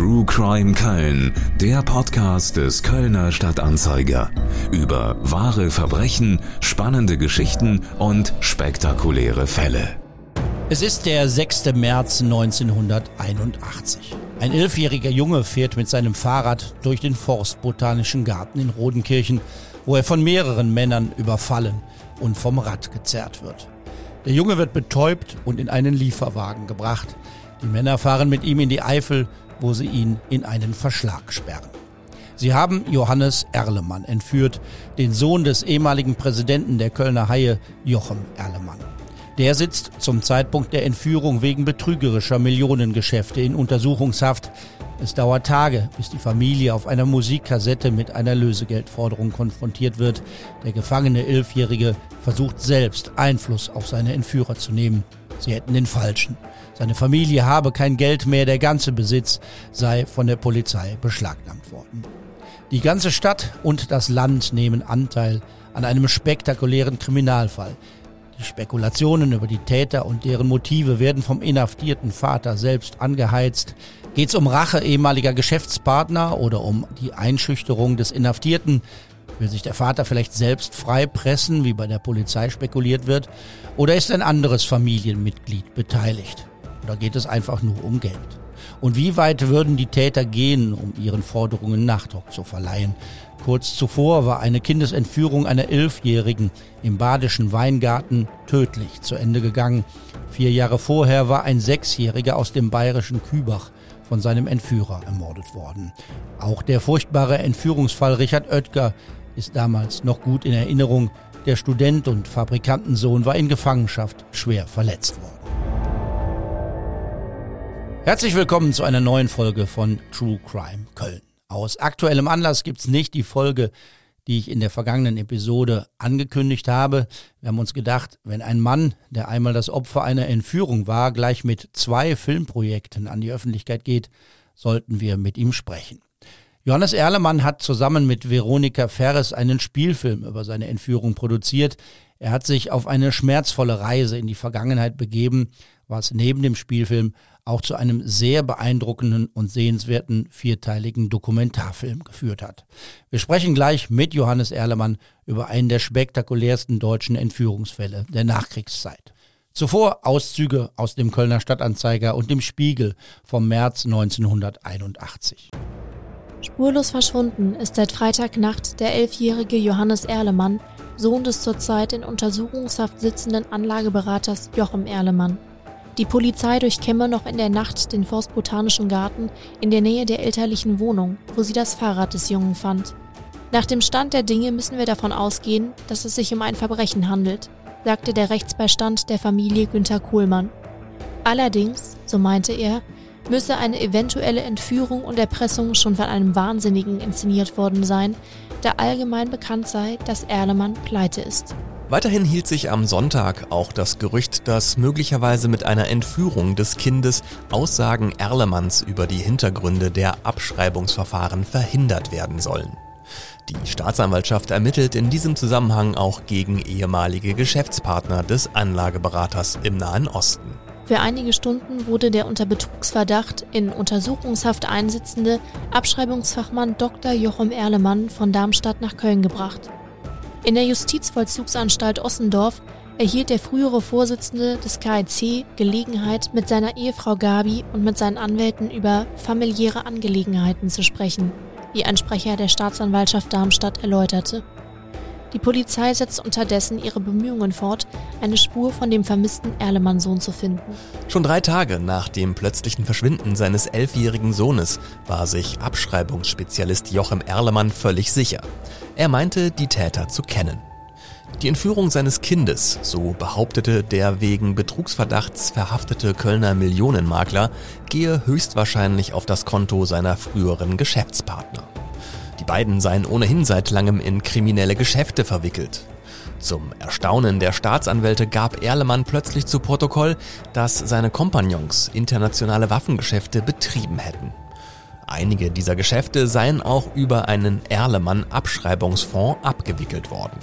True Crime Köln, der Podcast des Kölner Stadtanzeiger. Über wahre Verbrechen, spannende Geschichten und spektakuläre Fälle. Es ist der 6. März 1981. Ein elfjähriger Junge fährt mit seinem Fahrrad durch den Forstbotanischen Garten in Rodenkirchen, wo er von mehreren Männern überfallen und vom Rad gezerrt wird. Der Junge wird betäubt und in einen Lieferwagen gebracht. Die Männer fahren mit ihm in die Eifel, wo sie ihn in einen Verschlag sperren. Sie haben Johannes Erlemann entführt, den Sohn des ehemaligen Präsidenten der Kölner Haie, Jochem Erlemann. Der sitzt zum Zeitpunkt der Entführung wegen betrügerischer Millionengeschäfte in Untersuchungshaft. Es dauert Tage, bis die Familie auf einer Musikkassette mit einer Lösegeldforderung konfrontiert wird. Der gefangene Elfjährige versucht selbst Einfluss auf seine Entführer zu nehmen. Sie hätten den falschen. Seine Familie habe kein Geld mehr, der ganze Besitz sei von der Polizei beschlagnahmt worden. Die ganze Stadt und das Land nehmen Anteil an einem spektakulären Kriminalfall. Die Spekulationen über die Täter und deren Motive werden vom inhaftierten Vater selbst angeheizt. Geht es um Rache ehemaliger Geschäftspartner oder um die Einschüchterung des Inhaftierten? Will sich der Vater vielleicht selbst freipressen, wie bei der Polizei spekuliert wird? Oder ist ein anderes Familienmitglied beteiligt? Oder geht es einfach nur um Geld? Und wie weit würden die Täter gehen, um ihren Forderungen Nachdruck zu verleihen? Kurz zuvor war eine Kindesentführung einer Elfjährigen im badischen Weingarten tödlich zu Ende gegangen. Vier Jahre vorher war ein Sechsjähriger aus dem bayerischen Kübach von seinem Entführer ermordet worden. Auch der furchtbare Entführungsfall Richard Oetker ist damals noch gut in Erinnerung. Der Student und Fabrikantensohn war in Gefangenschaft schwer verletzt worden. Herzlich willkommen zu einer neuen Folge von True Crime Köln. Aus aktuellem Anlass gibt's nicht die Folge, die ich in der vergangenen Episode angekündigt habe. Wir haben uns gedacht, wenn ein Mann, der einmal das Opfer einer Entführung war, gleich mit zwei Filmprojekten an die Öffentlichkeit geht, sollten wir mit ihm sprechen. Johannes Erlemann hat zusammen mit Veronika Ferres einen Spielfilm über seine Entführung produziert. Er hat sich auf eine schmerzvolle Reise in die Vergangenheit begeben, was neben dem Spielfilm auch zu einem sehr beeindruckenden und sehenswerten vierteiligen Dokumentarfilm geführt hat. Wir sprechen gleich mit Johannes Erlemann über einen der spektakulärsten deutschen Entführungsfälle der Nachkriegszeit. Zuvor Auszüge aus dem Kölner Stadtanzeiger und dem Spiegel vom März 1981. Spurlos verschwunden ist seit Freitagnacht der elfjährige Johannes Erlemann, Sohn des zurzeit in Untersuchungshaft sitzenden Anlageberaters Jochem Erlemann. Die Polizei durchkämme noch in der Nacht den Forstbotanischen Garten in der Nähe der elterlichen Wohnung, wo sie das Fahrrad des Jungen fand. Nach dem Stand der Dinge müssen wir davon ausgehen, dass es sich um ein Verbrechen handelt, sagte der Rechtsbeistand der Familie Günther Kohlmann. Allerdings, so meinte er, müsse eine eventuelle Entführung und Erpressung schon von einem Wahnsinnigen inszeniert worden sein, da allgemein bekannt sei, dass Erlemann pleite ist. Weiterhin hielt sich am Sonntag auch das Gerücht, dass möglicherweise mit einer Entführung des Kindes Aussagen Erlemanns über die Hintergründe der Abschreibungsverfahren verhindert werden sollen. Die Staatsanwaltschaft ermittelt in diesem Zusammenhang auch gegen ehemalige Geschäftspartner des Anlageberaters im Nahen Osten. Für einige Stunden wurde der unter Betrugsverdacht in Untersuchungshaft einsitzende Abschreibungsfachmann Dr. Jochem Erlemann von Darmstadt nach Köln gebracht. In der Justizvollzugsanstalt Ossendorf erhielt der frühere Vorsitzende des KIC Gelegenheit, mit seiner Ehefrau Gabi und mit seinen Anwälten über familiäre Angelegenheiten zu sprechen, wie ein Sprecher der Staatsanwaltschaft Darmstadt erläuterte. Die Polizei setzt unterdessen ihre Bemühungen fort, eine Spur von dem vermissten Erlemann-Sohn zu finden. Schon drei Tage nach dem plötzlichen Verschwinden seines elfjährigen Sohnes war sich Abschreibungsspezialist Jochem Erlemann völlig sicher. Er meinte, die Täter zu kennen. Die Entführung seines Kindes, so behauptete der wegen Betrugsverdachts verhaftete Kölner Millionenmakler, gehe höchstwahrscheinlich auf das Konto seiner früheren Geschäftspartner. Die beiden seien ohnehin seit langem in kriminelle Geschäfte verwickelt. Zum Erstaunen der Staatsanwälte gab Erlemann plötzlich zu Protokoll, dass seine Kompagnons internationale Waffengeschäfte betrieben hätten. Einige dieser Geschäfte seien auch über einen Erlemann-Abschreibungsfonds abgewickelt worden.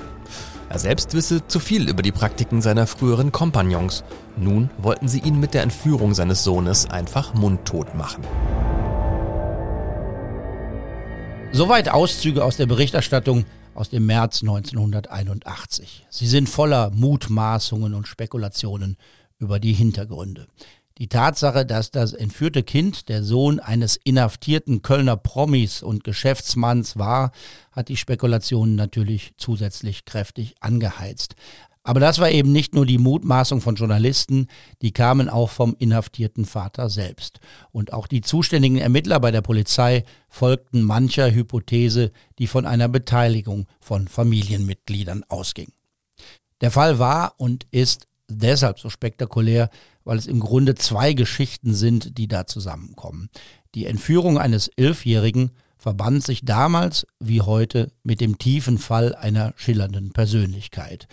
Er selbst wisse zu viel über die Praktiken seiner früheren Kompagnons. Nun wollten sie ihn mit der Entführung seines Sohnes einfach mundtot machen. Soweit Auszüge aus der Berichterstattung aus dem März 1981. Sie sind voller Mutmaßungen und Spekulationen über die Hintergründe. Die Tatsache, dass das entführte Kind der Sohn eines inhaftierten Kölner Promis und Geschäftsmanns war, hat die Spekulationen natürlich zusätzlich kräftig angeheizt. Aber das war eben nicht nur die Mutmaßung von Journalisten, die kamen auch vom inhaftierten Vater selbst. Und auch die zuständigen Ermittler bei der Polizei folgten mancher Hypothese, die von einer Beteiligung von Familienmitgliedern ausging. Der Fall war und ist deshalb so spektakulär, weil es im Grunde zwei Geschichten sind, die da zusammenkommen. Die Entführung eines Elfjährigen verband sich damals wie heute mit dem tiefen Fall einer schillernden Persönlichkeit.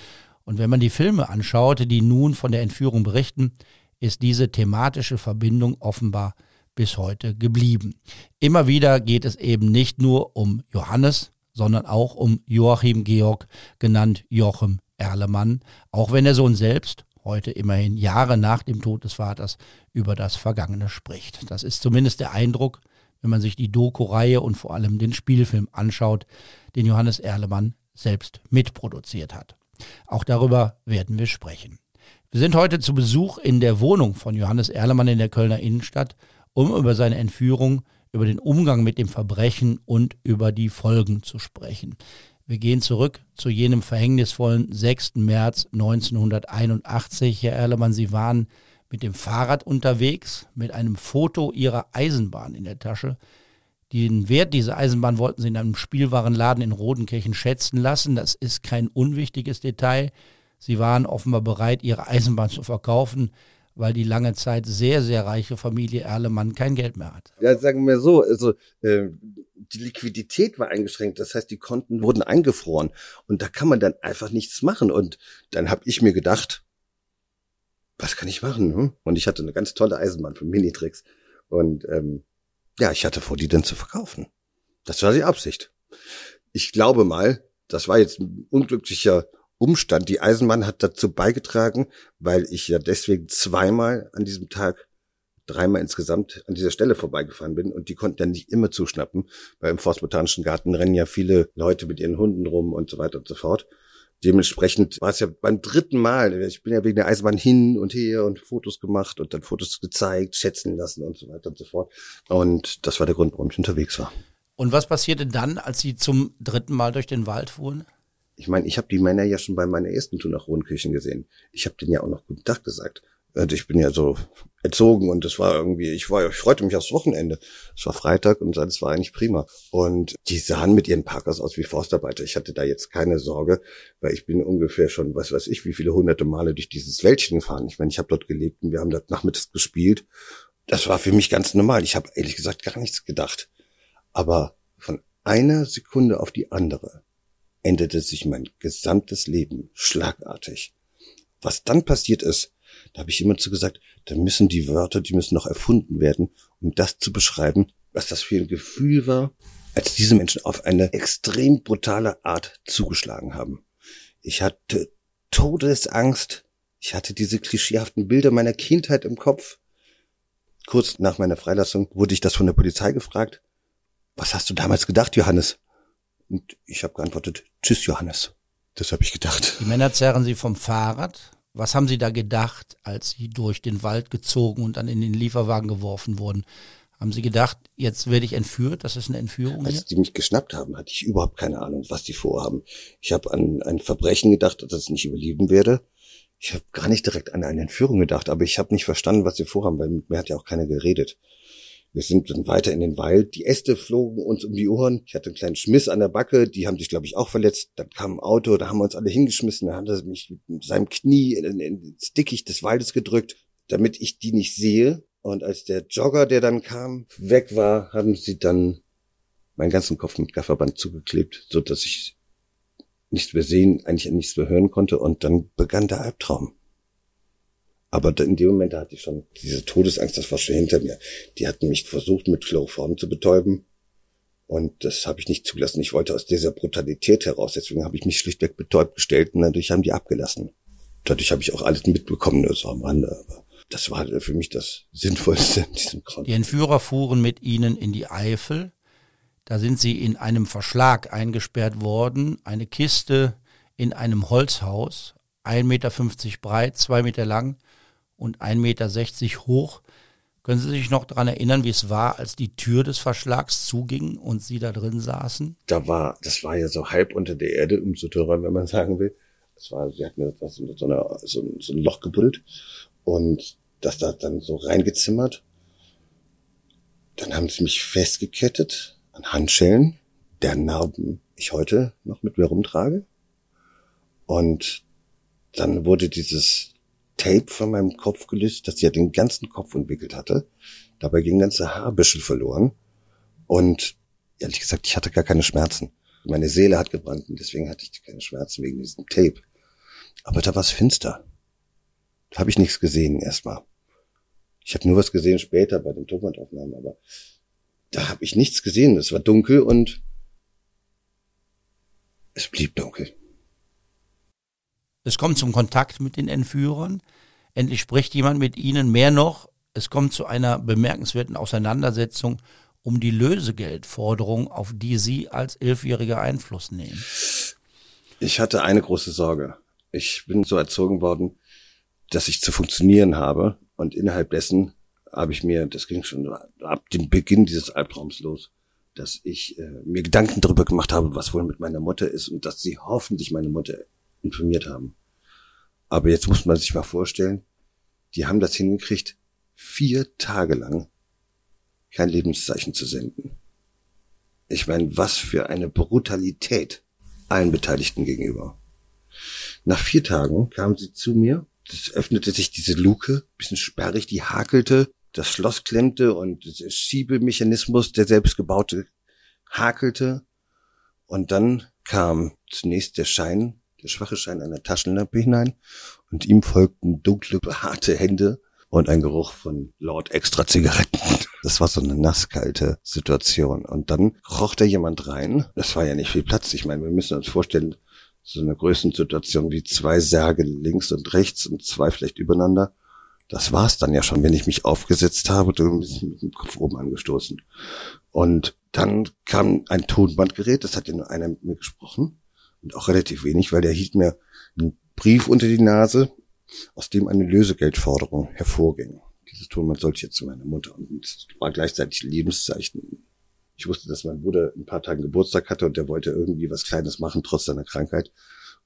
Und wenn man die Filme anschaut, die nun von der Entführung berichten, ist diese thematische Verbindung offenbar bis heute geblieben. Immer wieder geht es eben nicht nur um Johannes, sondern auch um Joachim Georg, genannt Jochem Erlemann, auch wenn der Sohn selbst heute immerhin Jahre nach dem Tod des Vaters über das Vergangene spricht. Das ist zumindest der Eindruck, wenn man sich die Doku-Reihe und vor allem den Spielfilm anschaut, den Johannes Erlemann selbst mitproduziert hat. Auch darüber werden wir sprechen. Wir sind heute zu Besuch in der Wohnung von Johannes Erlemann in der Kölner Innenstadt, um über seine Entführung, über den Umgang mit dem Verbrechen und über die Folgen zu sprechen. Wir gehen zurück zu jenem verhängnisvollen 6. März 1981. Herr Erlemann, Sie waren mit dem Fahrrad unterwegs, mit einem Foto Ihrer Eisenbahn in der Tasche. Den Wert dieser Eisenbahn wollten sie in einem Spielwarenladen in Rodenkirchen schätzen lassen. Das ist kein unwichtiges Detail. Sie waren offenbar bereit, ihre Eisenbahn zu verkaufen, weil die lange Zeit sehr, sehr reiche Familie Erlemann kein Geld mehr hat. Ja, sagen wir so, also äh, die Liquidität war eingeschränkt, das heißt, die Konten wurden eingefroren und da kann man dann einfach nichts machen. Und dann habe ich mir gedacht, was kann ich machen? Hm? Und ich hatte eine ganz tolle Eisenbahn von Minitrix und ähm, ja, ich hatte vor, die dann zu verkaufen. Das war die Absicht. Ich glaube mal, das war jetzt ein unglücklicher Umstand. Die Eisenbahn hat dazu beigetragen, weil ich ja deswegen zweimal an diesem Tag, dreimal insgesamt an dieser Stelle vorbeigefahren bin und die konnten ja nicht immer zuschnappen, weil im Forstbotanischen Garten rennen ja viele Leute mit ihren Hunden rum und so weiter und so fort. Dementsprechend war es ja beim dritten Mal, ich bin ja wegen der Eisenbahn hin und her und Fotos gemacht und dann Fotos gezeigt, schätzen lassen und so weiter und so fort. Und das war der Grund, warum ich unterwegs war. Und was passierte dann, als Sie zum dritten Mal durch den Wald fuhren? Ich meine, ich habe die Männer ja schon bei meiner ersten Tour nach Rodenkirchen gesehen. Ich habe denen ja auch noch guten Tag gesagt. Und ich bin ja so erzogen und das war irgendwie, ich war, ich freute mich aufs Wochenende. Es war Freitag und alles war eigentlich prima. Und die sahen mit ihren Parkers aus wie Forstarbeiter. Ich hatte da jetzt keine Sorge, weil ich bin ungefähr schon, was weiß ich, wie viele hunderte Male durch dieses Wäldchen gefahren. Ich meine, ich habe dort gelebt und wir haben dort nachmittags gespielt. Das war für mich ganz normal. Ich habe ehrlich gesagt gar nichts gedacht. Aber von einer Sekunde auf die andere änderte sich mein gesamtes Leben schlagartig. Was dann passiert ist, da habe ich immer zu gesagt, da müssen die Wörter, die müssen noch erfunden werden, um das zu beschreiben, was das für ein Gefühl war, als diese Menschen auf eine extrem brutale Art zugeschlagen haben. Ich hatte Todesangst. Ich hatte diese klischeehaften Bilder meiner Kindheit im Kopf. Kurz nach meiner Freilassung wurde ich das von der Polizei gefragt. Was hast du damals gedacht, Johannes? Und ich habe geantwortet, tschüss, Johannes. Das habe ich gedacht. Die Männer zerren sie vom Fahrrad was haben Sie da gedacht, als Sie durch den Wald gezogen und dann in den Lieferwagen geworfen wurden? Haben Sie gedacht, jetzt werde ich entführt? Das ist eine Entführung? Als die mich geschnappt haben, hatte ich überhaupt keine Ahnung, was die vorhaben. Ich habe an ein Verbrechen gedacht, dass ich nicht überleben werde. Ich habe gar nicht direkt an eine Entführung gedacht, aber ich habe nicht verstanden, was sie vorhaben, weil mit mir hat ja auch keiner geredet. Wir sind dann weiter in den Wald. Die Äste flogen uns um die Ohren. Ich hatte einen kleinen Schmiss an der Backe. Die haben sich, glaube ich, auch verletzt. Dann kam ein Auto, da haben wir uns alle hingeschmissen. Da hat er mich mit seinem Knie in, ins Dickicht des Waldes gedrückt, damit ich die nicht sehe. Und als der Jogger, der dann kam, weg war, haben sie dann meinen ganzen Kopf mit Gafferband zugeklebt, so dass ich nichts mehr sehen, eigentlich nichts mehr hören konnte. Und dann begann der Albtraum. Aber in dem Moment hatte ich schon diese Todesangst, das war schon hinter mir. Die hatten mich versucht, mit Chloroform zu betäuben. Und das habe ich nicht zugelassen. Ich wollte aus dieser Brutalität heraus. Deswegen habe ich mich schlichtweg betäubt gestellt und dadurch haben die abgelassen. Dadurch habe ich auch alles mitbekommen, nur so am Rande. Aber das war für mich das Sinnvollste in diesem Krankenhaus. Die Entführer fuhren mit ihnen in die Eifel. Da sind sie in einem Verschlag eingesperrt worden, eine Kiste in einem Holzhaus, 1,50 Meter breit, 2 Meter lang und 1,60 Meter hoch. Können Sie sich noch daran erinnern, wie es war, als die Tür des Verschlags zuging und Sie da drin saßen? Da war, das war ja so halb unter der Erde, umso teurer, wenn man sagen will. Das war, sie hatten mir so, so, eine, so, so ein Loch gebuddelt und das da dann so reingezimmert. Dann haben sie mich festgekettet an Handschellen, deren Narben ich heute noch mit mir rumtrage. Und dann wurde dieses Tape von meinem Kopf gelöst, das ja den ganzen Kopf entwickelt hatte. Dabei ging ganze Haarbüschel verloren. Und ehrlich gesagt, ich hatte gar keine Schmerzen. Meine Seele hat gebrannt und deswegen hatte ich keine Schmerzen wegen diesem Tape. Aber da war es finster. Da habe ich nichts gesehen erstmal. Ich habe nur was gesehen später bei den Tonbandaufnahmen, aber da habe ich nichts gesehen. Es war dunkel und es blieb dunkel. Es kommt zum Kontakt mit den Entführern. Endlich spricht jemand mit ihnen. Mehr noch, es kommt zu einer bemerkenswerten Auseinandersetzung um die Lösegeldforderung, auf die Sie als Elfjähriger Einfluss nehmen. Ich hatte eine große Sorge. Ich bin so erzogen worden, dass ich zu funktionieren habe. Und innerhalb dessen habe ich mir, das ging schon ab dem Beginn dieses Albtraums los, dass ich äh, mir Gedanken darüber gemacht habe, was wohl mit meiner Mutter ist und dass sie hoffentlich meine Mutter informiert haben. Aber jetzt muss man sich mal vorstellen, die haben das hingekriegt, vier Tage lang kein Lebenszeichen zu senden. Ich meine, was für eine Brutalität allen Beteiligten gegenüber. Nach vier Tagen kamen sie zu mir, es öffnete sich diese Luke, bisschen sperrig, die hakelte, das Schloss klemmte und der Schiebemechanismus, der selbstgebaute, hakelte. Und dann kam zunächst der Schein der schwache Schein einer Taschenlampe hinein und ihm folgten dunkle, behaarte Hände und ein Geruch von laut extra Zigaretten. Das war so eine nasskalte Situation. Und dann roch da jemand rein. Das war ja nicht viel Platz. Ich meine, wir müssen uns vorstellen, so eine Größensituation wie zwei Särge links und rechts und zwei vielleicht übereinander. Das war's dann ja schon, wenn ich mich aufgesetzt habe, du bisschen mit dem Kopf oben angestoßen. Und dann kam ein Tonbandgerät, das hat ja nur einer mit mir gesprochen und auch relativ wenig, weil der hielt mir einen Brief unter die Nase, aus dem eine Lösegeldforderung hervorging. Dieses Tonband sollte ich jetzt zu meiner Mutter und es war gleichzeitig Lebenszeichen. Ich wusste, dass mein Bruder ein paar Tage Geburtstag hatte und der wollte irgendwie was Kleines machen, trotz seiner Krankheit.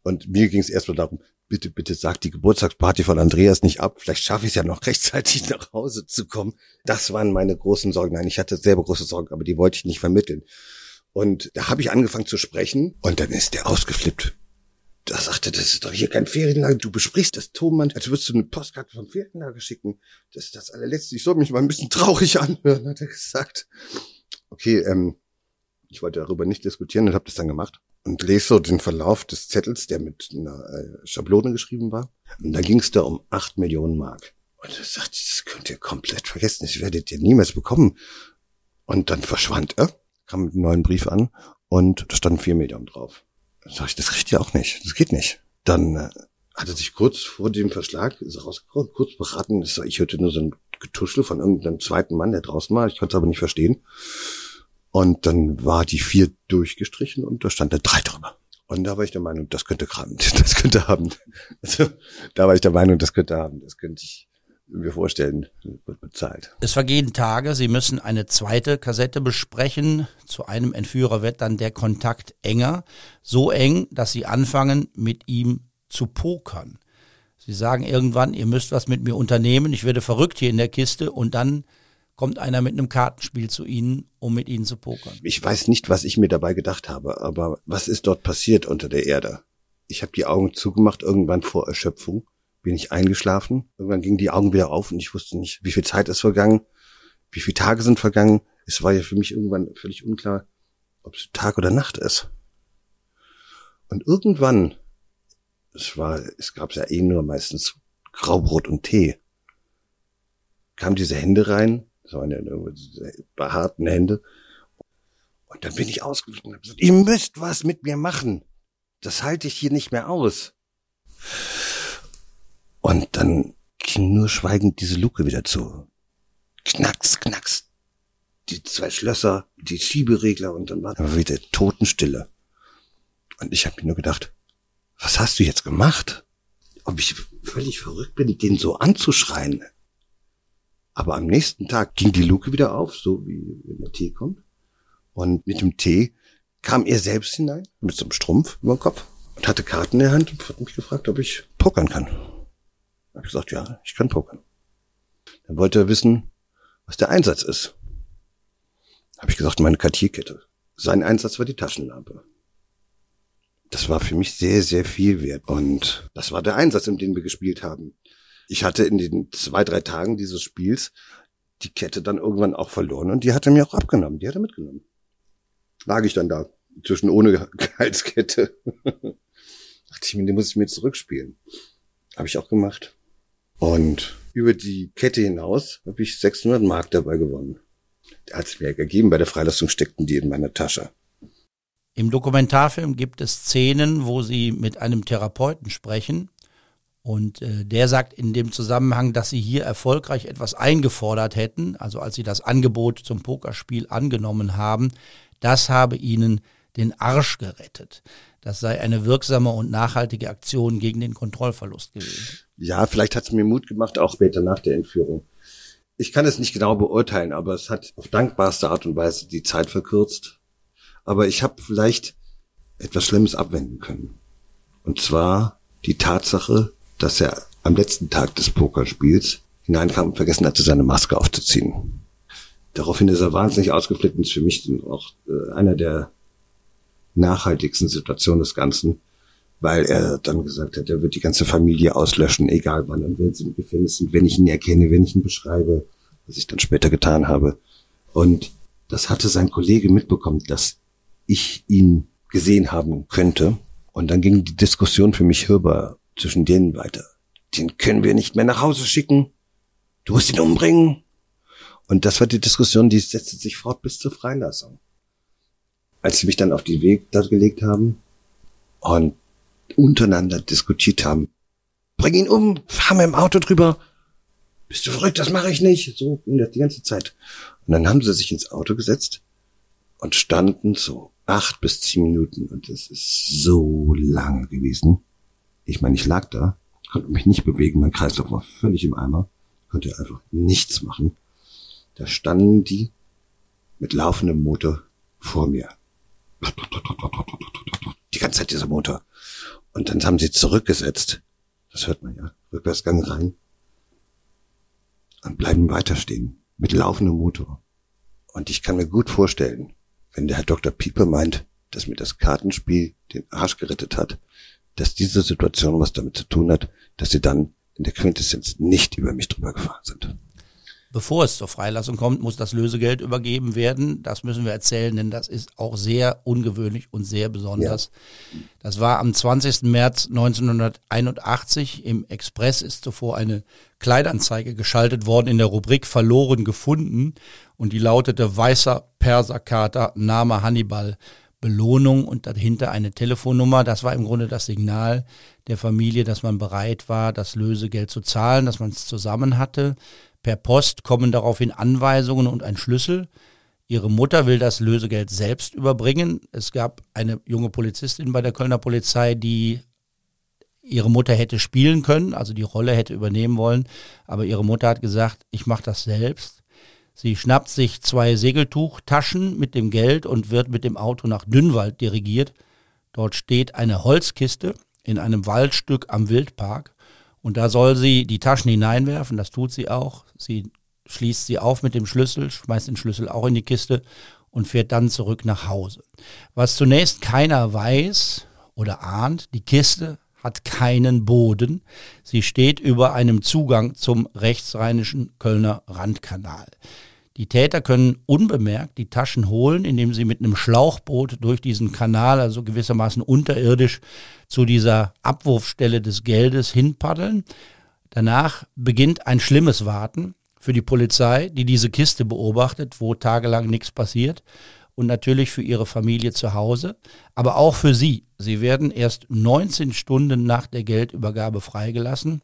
Und mir ging es erstmal darum, bitte, bitte sag die Geburtstagsparty von Andreas nicht ab. Vielleicht schaffe ich es ja noch rechtzeitig nach Hause zu kommen. Das waren meine großen Sorgen. Nein, ich hatte selber große Sorgen, aber die wollte ich nicht vermitteln. Und da habe ich angefangen zu sprechen und dann ist der ausgeflippt. Da sagte, das ist doch hier kein Ferienlager. Du besprichst das Thomann, als würdest du eine Postkarte vom Ferienlager schicken. Das ist das allerletzte. Ich soll mich mal ein bisschen traurig anhören, hat er gesagt. Okay, ähm, ich wollte darüber nicht diskutieren und habe das dann gemacht und lese so den Verlauf des Zettels, der mit einer äh, Schablone geschrieben war. Und da ging es da um acht Millionen Mark. Und er sagte, das könnt ihr komplett vergessen. Das werdet ihr niemals bekommen. Und dann verschwand er kam mit einem neuen Brief an und da standen vier Medium drauf. Dann sag ich, das kriegt ihr auch nicht. Das geht nicht. Dann äh, hat er sich kurz vor dem Verschlag ist rausgekommen, kurz beraten. Ich hörte nur so ein Getuschel von irgendeinem zweiten Mann, der draußen war. Ich konnte es aber nicht verstehen. Und dann war die vier durchgestrichen und da stand eine drei drüber. Und da war ich der Meinung, das könnte gerade, das könnte haben. Also, da war ich der Meinung, das könnte haben. Das könnte ich mir vorstellen, wird bezahlt. Es vergehen Tage, Sie müssen eine zweite Kassette besprechen. Zu einem Entführer wird dann der Kontakt enger. So eng, dass Sie anfangen, mit ihm zu pokern. Sie sagen irgendwann, ihr müsst was mit mir unternehmen, ich werde verrückt hier in der Kiste und dann kommt einer mit einem Kartenspiel zu Ihnen, um mit Ihnen zu pokern. Ich weiß nicht, was ich mir dabei gedacht habe, aber was ist dort passiert unter der Erde? Ich habe die Augen zugemacht, irgendwann vor Erschöpfung bin ich eingeschlafen. Irgendwann gingen die Augen wieder auf und ich wusste nicht, wie viel Zeit ist vergangen, wie viele Tage sind vergangen. Es war ja für mich irgendwann völlig unklar, ob es Tag oder Nacht ist. Und irgendwann, es war, es gab ja eh nur meistens Graubrot und Tee, kamen diese Hände rein, so eine, diese behaarten Hände, und dann bin ich ausgeflogen und habe gesagt, ihr müsst was mit mir machen. Das halte ich hier nicht mehr aus. Und dann ging nur schweigend diese Luke wieder zu. Knacks, knacks. Die zwei Schlösser, die Schieberegler und dann war wieder Totenstille. Und ich habe mir nur gedacht, was hast du jetzt gemacht? Ob ich völlig verrückt bin, den so anzuschreien. Aber am nächsten Tag ging die Luke wieder auf, so wie wenn der Tee kommt. Und mit dem Tee kam er selbst hinein, mit so einem Strumpf über dem Kopf und hatte Karten in der Hand und hat mich gefragt, ob ich pokern kann. Habe ich gesagt, ja, ich kann pokern. Dann wollte er wissen, was der Einsatz ist. Habe ich gesagt, meine Kartierkette. Sein Einsatz war die Taschenlampe. Das war für mich sehr, sehr viel wert. Und das war der Einsatz, in dem wir gespielt haben. Ich hatte in den zwei, drei Tagen dieses Spiels die Kette dann irgendwann auch verloren und die hat er mir auch abgenommen. Die hat er mitgenommen. Lag ich dann da, zwischen ohne Halskette. Dachte ich mir, die muss ich mir zurückspielen. Habe ich auch gemacht. Und über die Kette hinaus habe ich 600 Mark dabei gewonnen. Der hat es mir gegeben, bei der Freilassung steckten die in meiner Tasche. Im Dokumentarfilm gibt es Szenen, wo sie mit einem Therapeuten sprechen. Und äh, der sagt in dem Zusammenhang, dass sie hier erfolgreich etwas eingefordert hätten, also als sie das Angebot zum Pokerspiel angenommen haben, das habe ihnen den Arsch gerettet. Das sei eine wirksame und nachhaltige Aktion gegen den Kontrollverlust gewesen. Ja, vielleicht hat es mir Mut gemacht, auch später nach der Entführung. Ich kann es nicht genau beurteilen, aber es hat auf dankbarste Art und Weise die Zeit verkürzt. Aber ich habe vielleicht etwas Schlimmes abwenden können. Und zwar die Tatsache, dass er am letzten Tag des Pokerspiels hineinkam und vergessen hatte, seine Maske aufzuziehen. Daraufhin ist er wahnsinnig ausgeflippt und ist für mich auch äh, einer der nachhaltigsten Situationen des Ganzen, weil er dann gesagt hat, er wird die ganze Familie auslöschen, egal wann und wenn sie im Gefängnis sind, wenn ich ihn erkenne, wenn ich ihn beschreibe, was ich dann später getan habe. Und das hatte sein Kollege mitbekommen, dass ich ihn gesehen haben könnte. Und dann ging die Diskussion für mich hörbar zwischen denen weiter. Den können wir nicht mehr nach Hause schicken. Du musst ihn umbringen. Und das war die Diskussion, die setzte sich fort bis zur Freilassung. Als sie mich dann auf die Weg da gelegt haben und untereinander diskutiert haben, bring ihn um, fahr mit dem Auto drüber. Bist du verrückt, das mache ich nicht. So ging das die ganze Zeit. Und dann haben sie sich ins Auto gesetzt und standen so acht bis zehn Minuten und es ist so lange gewesen. Ich meine, ich lag da, konnte mich nicht bewegen, mein Kreislauf war völlig im Eimer, konnte einfach nichts machen. Da standen die mit laufendem Motor vor mir. Die ganze Zeit dieser Motor. Und dann haben sie zurückgesetzt. Das hört man ja. Rückwärtsgang rein. Und bleiben weiter stehen. Mit laufendem Motor. Und ich kann mir gut vorstellen, wenn der Herr Dr. Pieper meint, dass mir das Kartenspiel den Arsch gerettet hat, dass diese Situation was damit zu tun hat, dass sie dann in der Quintessenz nicht über mich drüber gefahren sind. Bevor es zur Freilassung kommt, muss das Lösegeld übergeben werden. Das müssen wir erzählen, denn das ist auch sehr ungewöhnlich und sehr besonders. Ja. Das war am 20. März 1981. Im Express ist zuvor eine Kleidanzeige geschaltet worden in der Rubrik Verloren gefunden und die lautete Weißer Perserkater, Name Hannibal. Belohnung und dahinter eine Telefonnummer. Das war im Grunde das Signal der Familie, dass man bereit war, das Lösegeld zu zahlen, dass man es zusammen hatte. Per Post kommen daraufhin Anweisungen und ein Schlüssel. Ihre Mutter will das Lösegeld selbst überbringen. Es gab eine junge Polizistin bei der Kölner Polizei, die ihre Mutter hätte spielen können, also die Rolle hätte übernehmen wollen, aber ihre Mutter hat gesagt, ich mache das selbst. Sie schnappt sich zwei Segeltuchtaschen mit dem Geld und wird mit dem Auto nach Dünnwald dirigiert. Dort steht eine Holzkiste in einem Waldstück am Wildpark. Und da soll sie die Taschen hineinwerfen, das tut sie auch. Sie schließt sie auf mit dem Schlüssel, schmeißt den Schlüssel auch in die Kiste und fährt dann zurück nach Hause. Was zunächst keiner weiß oder ahnt, die Kiste hat keinen Boden. Sie steht über einem Zugang zum rechtsrheinischen Kölner Randkanal. Die Täter können unbemerkt die Taschen holen, indem sie mit einem Schlauchboot durch diesen Kanal, also gewissermaßen unterirdisch, zu dieser Abwurfstelle des Geldes hinpaddeln. Danach beginnt ein schlimmes Warten für die Polizei, die diese Kiste beobachtet, wo tagelang nichts passiert und natürlich für ihre Familie zu Hause, aber auch für sie. Sie werden erst 19 Stunden nach der Geldübergabe freigelassen.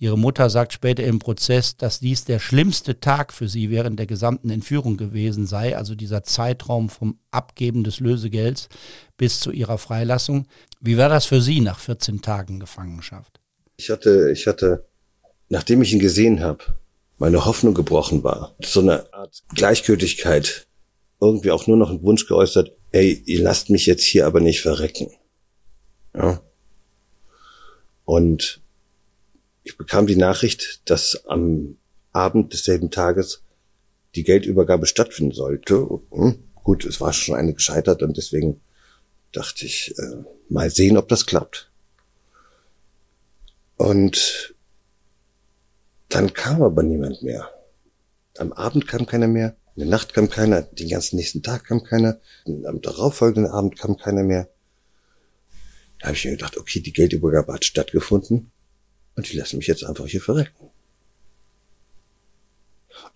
Ihre Mutter sagt später im Prozess, dass dies der schlimmste Tag für sie während der gesamten Entführung gewesen sei, also dieser Zeitraum vom Abgeben des Lösegelds bis zu ihrer Freilassung. Wie war das für Sie nach 14 Tagen Gefangenschaft? Ich hatte, ich hatte, nachdem ich ihn gesehen habe, meine Hoffnung gebrochen war. So eine Art Gleichgültigkeit. Irgendwie auch nur noch einen Wunsch geäußert, ey, ihr lasst mich jetzt hier aber nicht verrecken. Ja. Und ich bekam die Nachricht, dass am Abend desselben Tages die Geldübergabe stattfinden sollte. Hm, gut, es war schon eine gescheitert und deswegen dachte ich, äh, mal sehen, ob das klappt. Und dann kam aber niemand mehr. Am Abend kam keiner mehr, in der Nacht kam keiner, den ganzen nächsten Tag kam keiner, am darauffolgenden Abend kam keiner mehr. Da habe ich mir gedacht, okay, die Geldübergabe hat stattgefunden und die lassen mich jetzt einfach hier verrecken.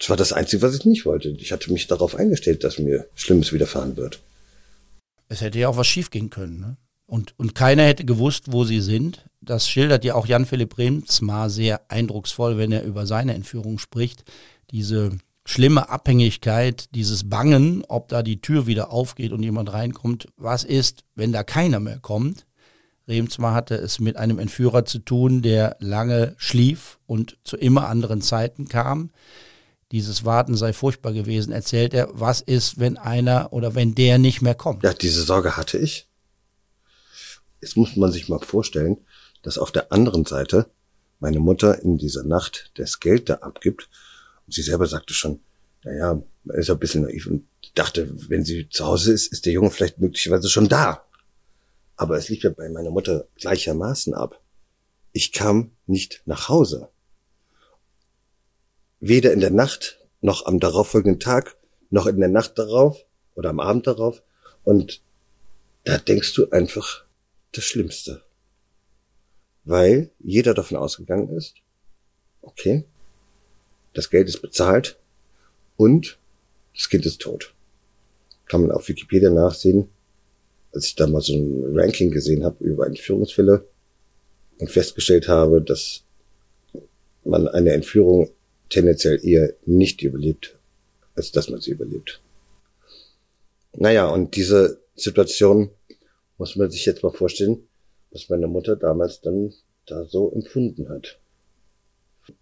Das war das Einzige, was ich nicht wollte. Ich hatte mich darauf eingestellt, dass mir Schlimmes widerfahren wird. Es hätte ja auch was schiefgehen können. Ne? Und, und keiner hätte gewusst, wo sie sind. Das schildert ja auch Jan-Philipp Remsmar sehr eindrucksvoll, wenn er über seine Entführung spricht. Diese schlimme Abhängigkeit, dieses Bangen, ob da die Tür wieder aufgeht und jemand reinkommt. Was ist, wenn da keiner mehr kommt? Remsmar hatte es mit einem Entführer zu tun, der lange schlief und zu immer anderen Zeiten kam. Dieses Warten sei furchtbar gewesen, erzählt er. Was ist, wenn einer oder wenn der nicht mehr kommt? Ja, diese Sorge hatte ich. Jetzt muss man sich mal vorstellen, dass auf der anderen Seite meine Mutter in dieser Nacht das Geld da abgibt. Und sie selber sagte schon, naja, ist ein bisschen naiv und dachte, wenn sie zu Hause ist, ist der Junge vielleicht möglicherweise schon da. Aber es lief ja bei meiner Mutter gleichermaßen ab. Ich kam nicht nach Hause. Weder in der Nacht, noch am darauffolgenden Tag, noch in der Nacht darauf oder am Abend darauf. Und da denkst du einfach das Schlimmste. Weil jeder davon ausgegangen ist, okay, das Geld ist bezahlt und das Kind ist tot. Kann man auf Wikipedia nachsehen, als ich da mal so ein Ranking gesehen habe über Entführungsfälle und festgestellt habe, dass man eine Entführung tendenziell eher nicht überlebt, als dass man sie überlebt. Naja, und diese Situation muss man sich jetzt mal vorstellen, was meine Mutter damals dann da so empfunden hat.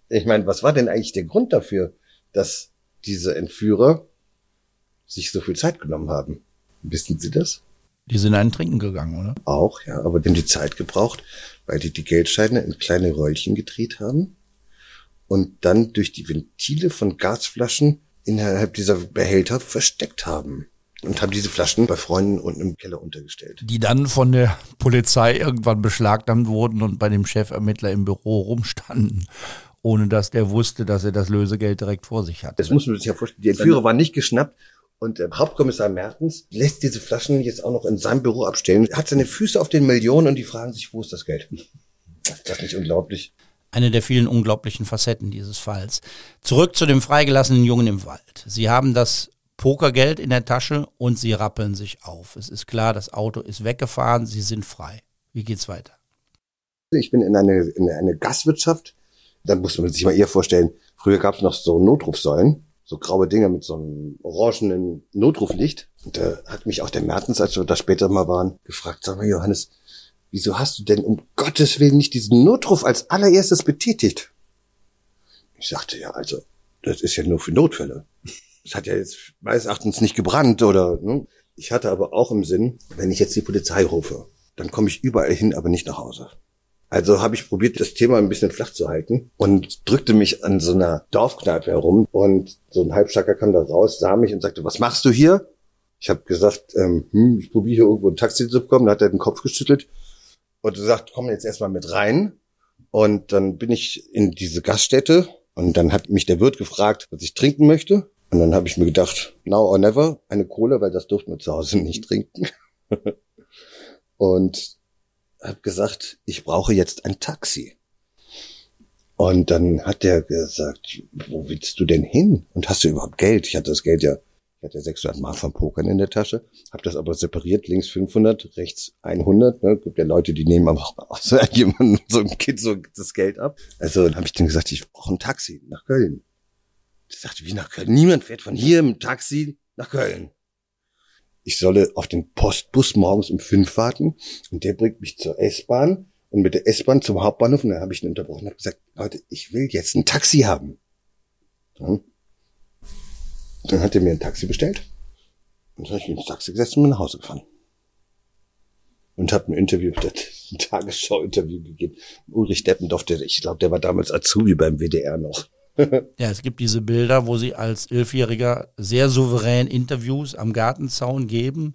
Ich meine, was war denn eigentlich der Grund dafür, dass diese Entführer sich so viel Zeit genommen haben? Wissen Sie das? Die sind einen trinken gegangen, oder? Auch, ja, aber die haben die Zeit gebraucht, weil die die Geldscheine in kleine Röllchen gedreht haben und dann durch die Ventile von Gasflaschen innerhalb dieser Behälter versteckt haben und haben diese Flaschen bei Freunden unten im Keller untergestellt. Die dann von der Polizei irgendwann beschlagnahmt wurden und bei dem Chefermittler im Büro rumstanden, ohne dass der wusste, dass er das Lösegeld direkt vor sich hat. Das muss man sich ja vorstellen. Die Entführer waren nicht geschnappt und der Hauptkommissar Mertens lässt diese Flaschen jetzt auch noch in seinem Büro abstellen, hat seine Füße auf den Millionen und die fragen sich, wo ist das Geld? Ist das nicht unglaublich? Eine der vielen unglaublichen Facetten dieses Falls. Zurück zu dem freigelassenen Jungen im Wald. Sie haben das Pokergeld in der Tasche und sie rappeln sich auf. Es ist klar, das Auto ist weggefahren, sie sind frei. Wie geht's weiter? Ich bin in eine, in eine Gastwirtschaft. Da muss man sich mal eher vorstellen, früher gab es noch so Notrufsäulen so graue Dinger mit so einem orangenen Notruflicht. Und da hat mich auch der Mertens, als wir da später mal waren, gefragt, sag mal Johannes, wieso hast du denn um Gottes Willen nicht diesen Notruf als allererstes betätigt? Ich sagte, ja, also, das ist ja nur für Notfälle. Es hat ja jetzt meines Erachtens nicht gebrannt oder, ne? Ich hatte aber auch im Sinn, wenn ich jetzt die Polizei rufe, dann komme ich überall hin, aber nicht nach Hause. Also habe ich probiert, das Thema ein bisschen flach zu halten und drückte mich an so einer Dorfkneipe herum. Und so ein Halbstarker kam da raus, sah mich und sagte, was machst du hier? Ich habe gesagt, ähm, hm, ich probiere hier irgendwo ein Taxi zu bekommen. Da hat er den Kopf geschüttelt und gesagt, komm jetzt erstmal mit rein. Und dann bin ich in diese Gaststätte und dann hat mich der Wirt gefragt, was ich trinken möchte. Und dann habe ich mir gedacht, now or never, eine Cola, weil das durften wir zu Hause nicht trinken. und habe gesagt, ich brauche jetzt ein Taxi. Und dann hat der gesagt, wo willst du denn hin? Und hast du überhaupt Geld? Ich hatte das Geld ja Ich hatte 600 Mark vom Pokern in der Tasche, habe das aber separiert, links 500, rechts 100. Ne? Gibt ja Leute, die nehmen aber aus jemandem so ein Kind so das Geld ab. Also habe ich dann gesagt, ich brauche ein Taxi nach Köln. Ich sagte, wie nach Köln? Niemand fährt von hier im Taxi nach Köln. Ich solle auf den Postbus morgens um fünf warten und der bringt mich zur S-Bahn und mit der S-Bahn zum Hauptbahnhof und dann habe ich ihn unterbrochen und gesagt, Leute, ich will jetzt ein Taxi haben. Hm? Dann hat er mir ein Taxi bestellt. Und dann habe ich ins Taxi gesetzt und bin nach Hause gefahren. Und habe ein Interview, ein Tagesschau-Interview gegeben. Ulrich Deppendorf, der, ich glaube, der war damals Azubi beim WDR noch. ja, es gibt diese Bilder, wo sie als Elfjähriger sehr souverän Interviews am Gartenzaun geben.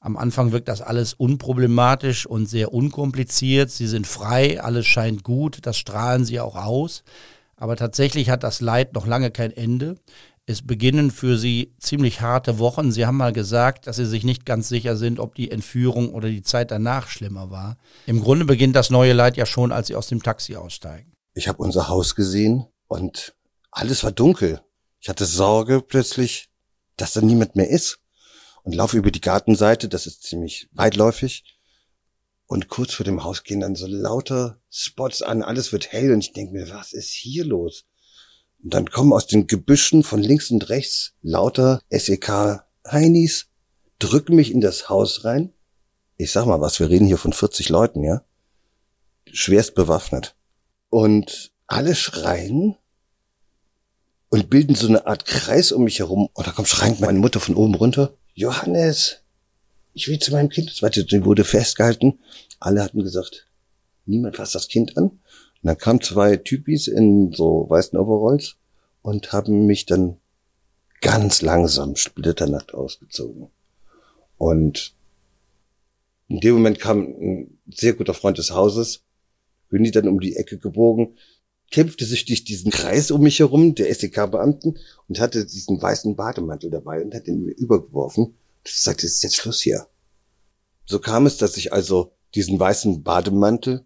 Am Anfang wirkt das alles unproblematisch und sehr unkompliziert. Sie sind frei, alles scheint gut, das strahlen sie auch aus. Aber tatsächlich hat das Leid noch lange kein Ende. Es beginnen für sie ziemlich harte Wochen. Sie haben mal gesagt, dass sie sich nicht ganz sicher sind, ob die Entführung oder die Zeit danach schlimmer war. Im Grunde beginnt das neue Leid ja schon, als sie aus dem Taxi aussteigen. Ich habe unser Haus gesehen und alles war dunkel. Ich hatte Sorge plötzlich, dass da niemand mehr ist und laufe über die Gartenseite, das ist ziemlich weitläufig. Und kurz vor dem Haus gehen dann so lauter Spots an, alles wird hell und ich denke mir, was ist hier los? Und dann kommen aus den Gebüschen von links und rechts lauter SEK Heinis, drücken mich in das Haus rein. Ich sag mal was, wir reden hier von 40 Leuten, ja? Schwerst bewaffnet. Und alle schreien und bilden so eine Art Kreis um mich herum. Und da kommt schreiend meine Mutter von oben runter. Johannes, ich will zu meinem Kind. Das wurde festgehalten. Alle hatten gesagt, niemand fasst das Kind an. Und dann kamen zwei Typis in so weißen Overalls und haben mich dann ganz langsam splitternackt ausgezogen. Und in dem Moment kam ein sehr guter Freund des Hauses, bin die dann um die Ecke gebogen, kämpfte sich durch diesen Kreis um mich herum, der SEK-Beamten, und hatte diesen weißen Bademantel dabei und hat ihn mir übergeworfen. Ich sagte, es ist jetzt Schluss hier. So kam es, dass ich also diesen weißen Bademantel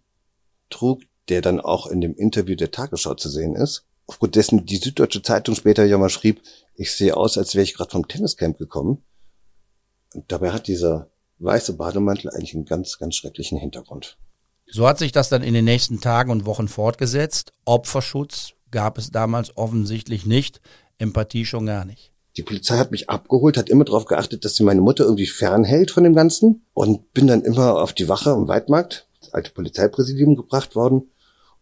trug, der dann auch in dem Interview der Tagesschau zu sehen ist. Aufgrund dessen die Süddeutsche Zeitung später ja mal schrieb, ich sehe aus, als wäre ich gerade vom Tenniscamp gekommen. Und dabei hat dieser weiße Bademantel eigentlich einen ganz, ganz schrecklichen Hintergrund. So hat sich das dann in den nächsten Tagen und Wochen fortgesetzt. Opferschutz gab es damals offensichtlich nicht, Empathie schon gar nicht. Die Polizei hat mich abgeholt, hat immer darauf geachtet, dass sie meine Mutter irgendwie fernhält von dem Ganzen und bin dann immer auf die Wache im Weidmarkt, das alte Polizeipräsidium gebracht worden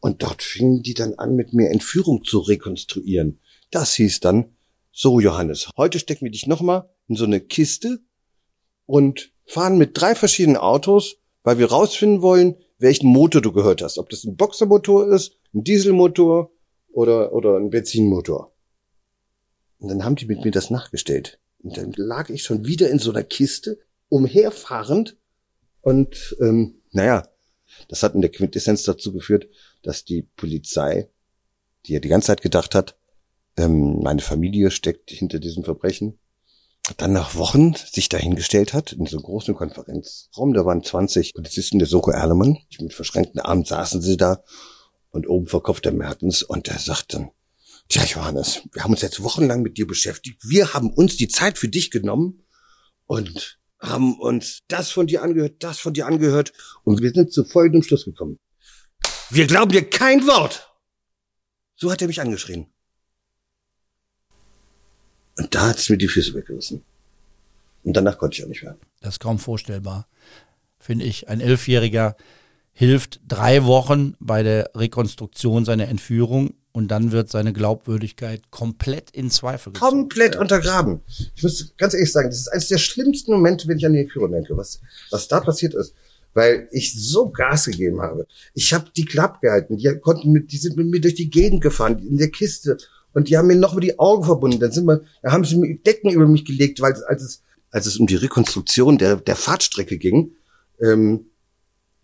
und dort fingen die dann an, mit mir Entführung zu rekonstruieren. Das hieß dann, so Johannes, heute stecken wir dich nochmal in so eine Kiste und fahren mit drei verschiedenen Autos, weil wir rausfinden wollen, welchen Motor du gehört hast. Ob das ein Boxermotor ist, ein Dieselmotor oder, oder ein Benzinmotor. Und dann haben die mit mir das nachgestellt. Und dann lag ich schon wieder in so einer Kiste, umherfahrend. Und ähm, naja, das hat in der Quintessenz dazu geführt, dass die Polizei, die ja die ganze Zeit gedacht hat, ähm, meine Familie steckt hinter diesem Verbrechen, dann nach Wochen sich dahingestellt hat, in so einem großen Konferenzraum, da waren 20 Polizisten der Soko Erlemann, mit verschränkten Armen saßen sie da und oben verkauft der Mertens und der sagt dann, Tja, Johannes, wir haben uns jetzt wochenlang mit dir beschäftigt. Wir haben uns die Zeit für dich genommen und haben uns das von dir angehört, das von dir angehört und wir sind zu folgendem Schluss gekommen. Wir glauben dir kein Wort. So hat er mich angeschrien. Und da hat's mir die Füße weggerissen. Und danach konnte ich auch nicht mehr. Das ist kaum vorstellbar, finde ich. Ein Elfjähriger hilft drei Wochen bei der Rekonstruktion seiner Entführung und dann wird seine Glaubwürdigkeit komplett in Zweifel gezogen. Komplett untergraben. Ich muss ganz ehrlich sagen, das ist eines der schlimmsten Momente, wenn ich an die Entführung denke, was, was da passiert ist. Weil ich so Gas gegeben habe. Ich habe die Klapp gehalten. Die konnten mit, die sind mit mir durch die Gegend gefahren, in der Kiste. Und die haben mir noch mal die Augen verbunden. Dann sind wir, da haben sie mir Decken über mich gelegt, weil als es, als es um die Rekonstruktion der, der Fahrtstrecke ging, ähm,